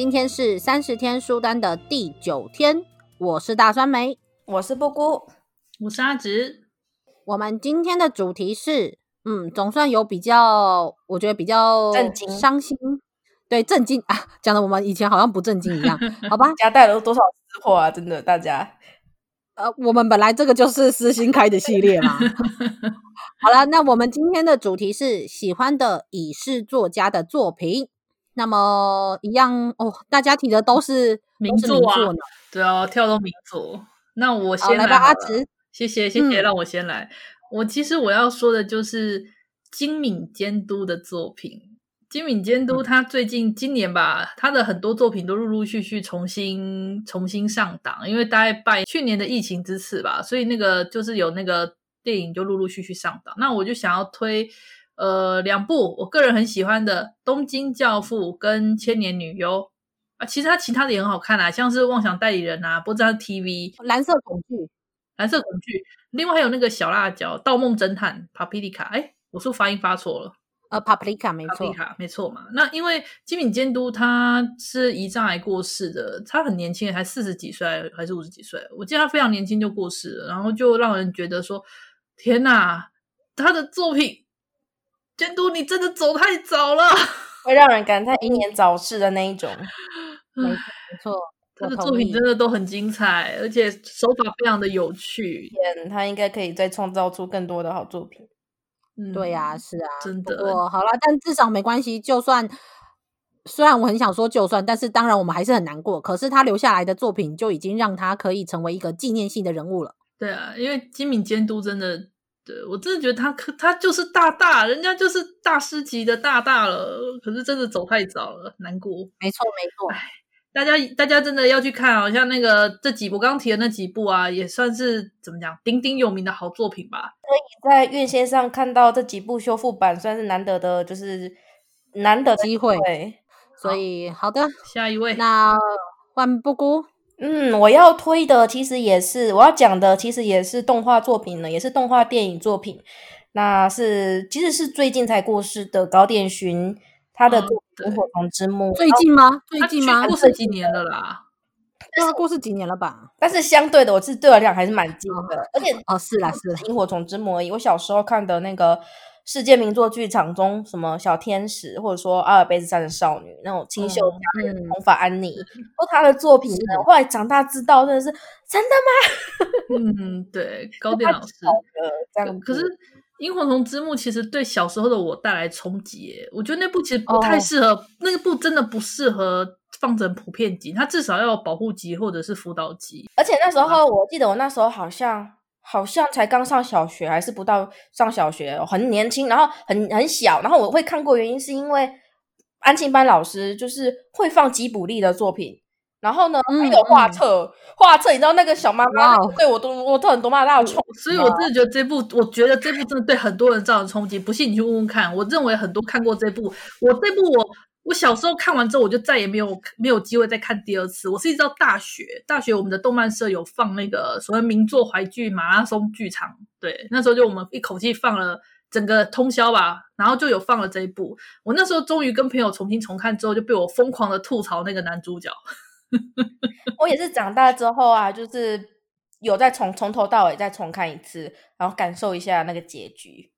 今天是三十天书单的第九天，我是大酸梅，我是布姑，我是阿直。我们今天的主题是，嗯，总算有比较，我觉得比较震惊、伤心，对，震惊啊，讲的我们以前好像不震惊一样，好吧？家带了多少私货啊？真的，大家，呃，我们本来这个就是私心开的系列嘛。好了，那我们今天的主题是喜欢的已逝作家的作品。那么一样哦，大家提的都是名作啊，作对啊，跳到名作。那我先来，来吧，阿直，谢谢谢谢，让我先来。嗯、我其实我要说的就是金敏监督的作品。金敏监督他最近今年吧，他的很多作品都陆陆续续重新重新上档，因为大概拜去年的疫情之赐吧，所以那个就是有那个电影就陆陆续续上档。那我就想要推。呃，两部我个人很喜欢的《东京教父》跟《千年女优》啊，其实他其他的也很好看啊，像是《妄想代理人》啊，不知道 TV 蓝色恐惧，蓝色恐惧，另外还有那个小辣椒《盗梦侦探》Paprika，哎，我是不是发音发错了？呃，Paprika 没错，Paprika 没错嘛。那因为金敏监督他是胰脏癌过世的，他很年轻，才四十几岁还是五十几岁？我记得他非常年轻就过世了，然后就让人觉得说，天哪，他的作品。监督，你真的走太早了，会让人感叹英年早逝的那一种。没错，他的作品真的都很精彩，而且手法非常的有趣。他应该可以再创造出更多的好作品。嗯，对呀、啊，是啊，真的。好了，但至少没关系。就算虽然我很想说就算，但是当然我们还是很难过。可是他留下来的作品就已经让他可以成为一个纪念性的人物了。对啊，因为金敏监督真的。对，我真的觉得他可他就是大大，人家就是大师级的大大了。可是真的走太早了，难过。没错没错，哎，大家大家真的要去看啊！像那个这几部我刚刚提的那几部啊，也算是怎么讲鼎鼎有名的好作品吧。可以在院线上看到这几部修复版，算是难得的，就是难得的机会。所以好的，下一位，那万布姑。嗯，我要推的其实也是我要讲的，其实也是动画作品呢，也是动画电影作品。那是其实是最近才过世的高畑勋，他的《萤火虫之墓》最近吗？最近吗？过世几年了啦？对啊，过世几年了吧？但是相对的，我是对我来讲还是蛮近的，哦、而且哦，是啦是啦，《萤火虫之墓》而已。我小时候看的那个。世界名作剧场中，什么小天使，或者说阿尔卑斯山的少女，那种清秀佳人的红发安妮，或、嗯、他的作品后来长大知道，真的是真的吗？嗯，对，高畑老师这样。可是《萤火虫之墓》其实对小时候的我带来冲击，我觉得那部其实不太适合，哦、那部真的不适合放成普遍级，它至少要有保护级或者是辅导级。而且那时候，我记得我那时候好像。好像才刚上小学，还是不到上小学，很年轻，然后很很小，然后我会看过，原因是因为安亲班老师就是会放吉卜力的作品，然后呢，还有画册，画册，你知道那个小妈妈对我都我都很多妈，大的冲，所以我真的觉得这部，我觉得这部真的对很多人造成冲击，不信你去问问看，我认为很多看过这部，我这部我。我小时候看完之后，我就再也没有没有机会再看第二次。我是一直到大学，大学我们的动漫社有放那个所谓名作怀剧马拉松剧场，对，那时候就我们一口气放了整个通宵吧，然后就有放了这一部。我那时候终于跟朋友重新重看之后，就被我疯狂的吐槽那个男主角。我也是长大之后啊，就是有再从从头到尾再重看一次，然后感受一下那个结局。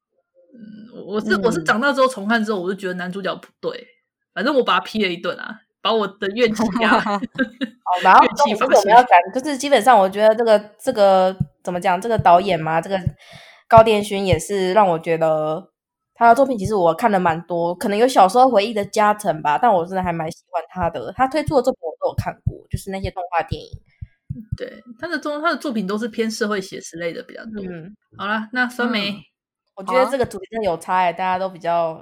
嗯，我是我是长大之后重看之后，我就觉得男主角不对。反正我把他批了一顿啊，把我的怨气压。好，然后其实我们要讲，就是基本上我觉得这个这个怎么讲，这个导演嘛，这个高畑勋也是让我觉得他的作品其实我看了蛮多，可能有小时候回忆的加成吧，但我真的还蛮喜欢他的。他推出的作品我都有看过，就是那些动画电影。对，他的作他的作品都是偏社会写实类的比较多。嗯，好了，那酸梅、嗯，我觉得这个主题真的有差哎、欸，大家都比较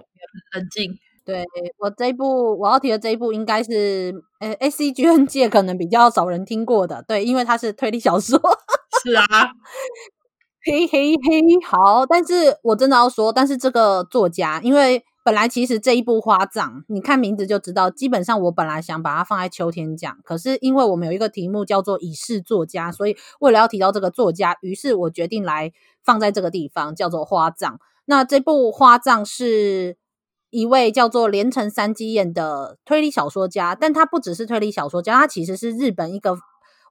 冷静。对，我这一部我要提的这一部应该是呃 ACGN 界可能比较少人听过的，对，因为它是推理小说。是啊，嘿嘿嘿，好，但是我真的要说，但是这个作家，因为。本来其实这一部《花葬》，你看名字就知道，基本上我本来想把它放在秋天讲，可是因为我们有一个题目叫做“已逝作家”，所以为了要提到这个作家，于是我决定来放在这个地方，叫做《花葬》。那这部《花葬》是一位叫做连城三基彦的推理小说家，但他不只是推理小说家，他其实是日本一个。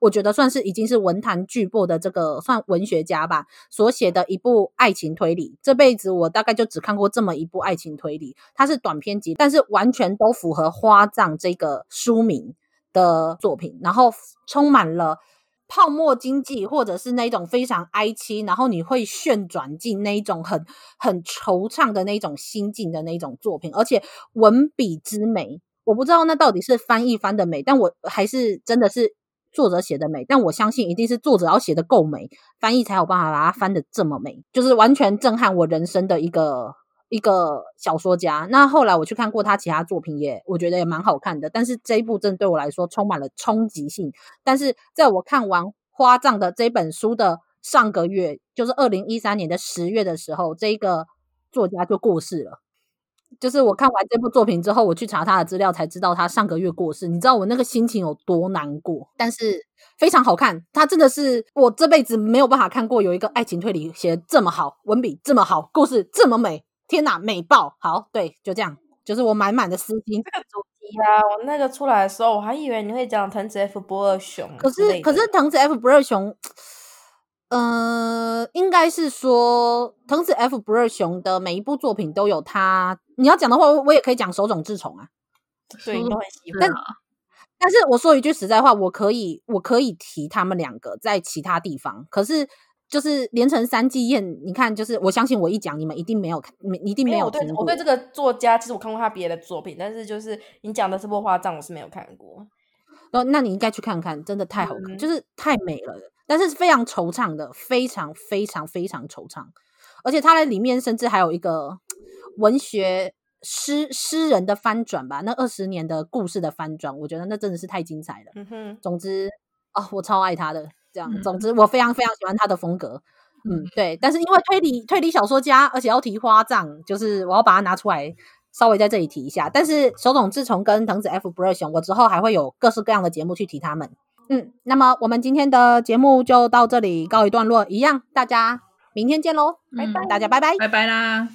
我觉得算是已经是文坛巨擘的这个算文学家吧，所写的一部爱情推理，这辈子我大概就只看过这么一部爱情推理，它是短篇集，但是完全都符合花葬这个书名的作品，然后充满了泡沫经济或者是那种非常哀凄，然后你会旋转进那一种很很惆怅的那种心境的那种作品，而且文笔之美，我不知道那到底是翻译翻的美，但我还是真的是。作者写的美，但我相信一定是作者要写的够美，翻译才有办法把它翻得这么美，就是完全震撼我人生的一个一个小说家。那后来我去看过他其他作品也，我觉得也蛮好看的。但是这一部真对我来说充满了冲击性。但是在我看完《花葬》的这本书的上个月，就是二零一三年的十月的时候，这一个作家就过世了。就是我看完这部作品之后，我去查他的资料，才知道他上个月过世。你知道我那个心情有多难过？但是非常好看，他真的是我这辈子没有办法看过有一个爱情推理写的这么好，文笔这么好，故事这么美，天哪，美爆！好，对，就这样，就是我满满的私心。这个主题啊，我那个出来的时候，我还以为你会讲藤子 F 不二雄，可是可是藤子 F 不二雄。呃，应该是说藤子 F 不二雄的每一部作品都有他。你要讲的话，我也可以讲手冢治虫啊，所以你都很喜欢。但但是我说一句实在话，我可以我可以提他们两个在其他地方。可是就是连城三季宴，你看，就是我相信我一讲，你们一定没有，你一定没有听过。我对我对这个作家，其实我看过他别的作品，但是就是你讲的这部花葬，我是没有看过。哦，那你应该去看看，真的太好看，嗯、就是太美了。但是非常惆怅的，非常非常非常惆怅，而且他在里面甚至还有一个文学诗诗人的翻转吧，那二十年的故事的翻转，我觉得那真的是太精彩了。嗯哼，总之啊、哦，我超爱他的，这样，嗯、总之我非常非常喜欢他的风格。嗯，对。但是因为推理推理小说家，而且要提花葬，就是我要把它拿出来稍微在这里提一下。但是手冢治虫跟藤子 F 不二雄，我之后还会有各式各样的节目去提他们。嗯，那么我们今天的节目就到这里告一段落，一样，大家明天见喽，拜拜，大家拜拜，拜拜啦。